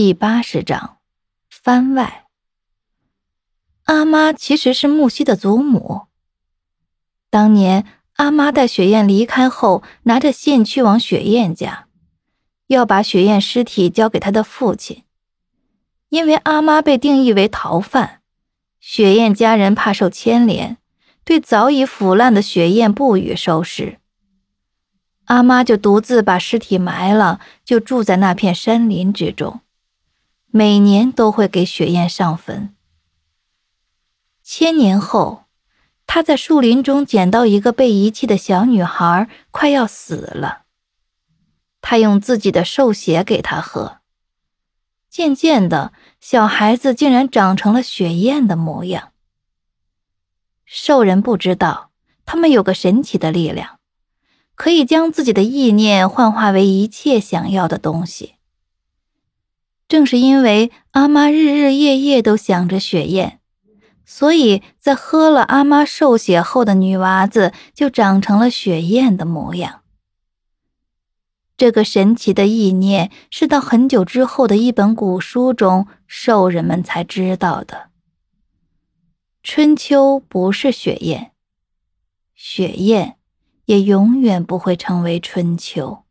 第八十章，番外。阿妈其实是木西的祖母。当年阿妈带雪雁离开后，拿着信去往雪雁家，要把雪雁尸体交给他的父亲。因为阿妈被定义为逃犯，雪雁家人怕受牵连，对早已腐烂的雪雁不予收拾。阿妈就独自把尸体埋了，就住在那片山林之中。每年都会给雪雁上坟。千年后，他在树林中捡到一个被遗弃的小女孩，快要死了。他用自己的兽血给她喝。渐渐的，小孩子竟然长成了雪雁的模样。兽人不知道，他们有个神奇的力量，可以将自己的意念幻化为一切想要的东西。正是因为阿妈日日夜夜都想着雪雁，所以在喝了阿妈兽血后的女娃子就长成了雪雁的模样。这个神奇的意念是到很久之后的一本古书中，兽人们才知道的。春秋不是雪雁，雪雁也永远不会成为春秋。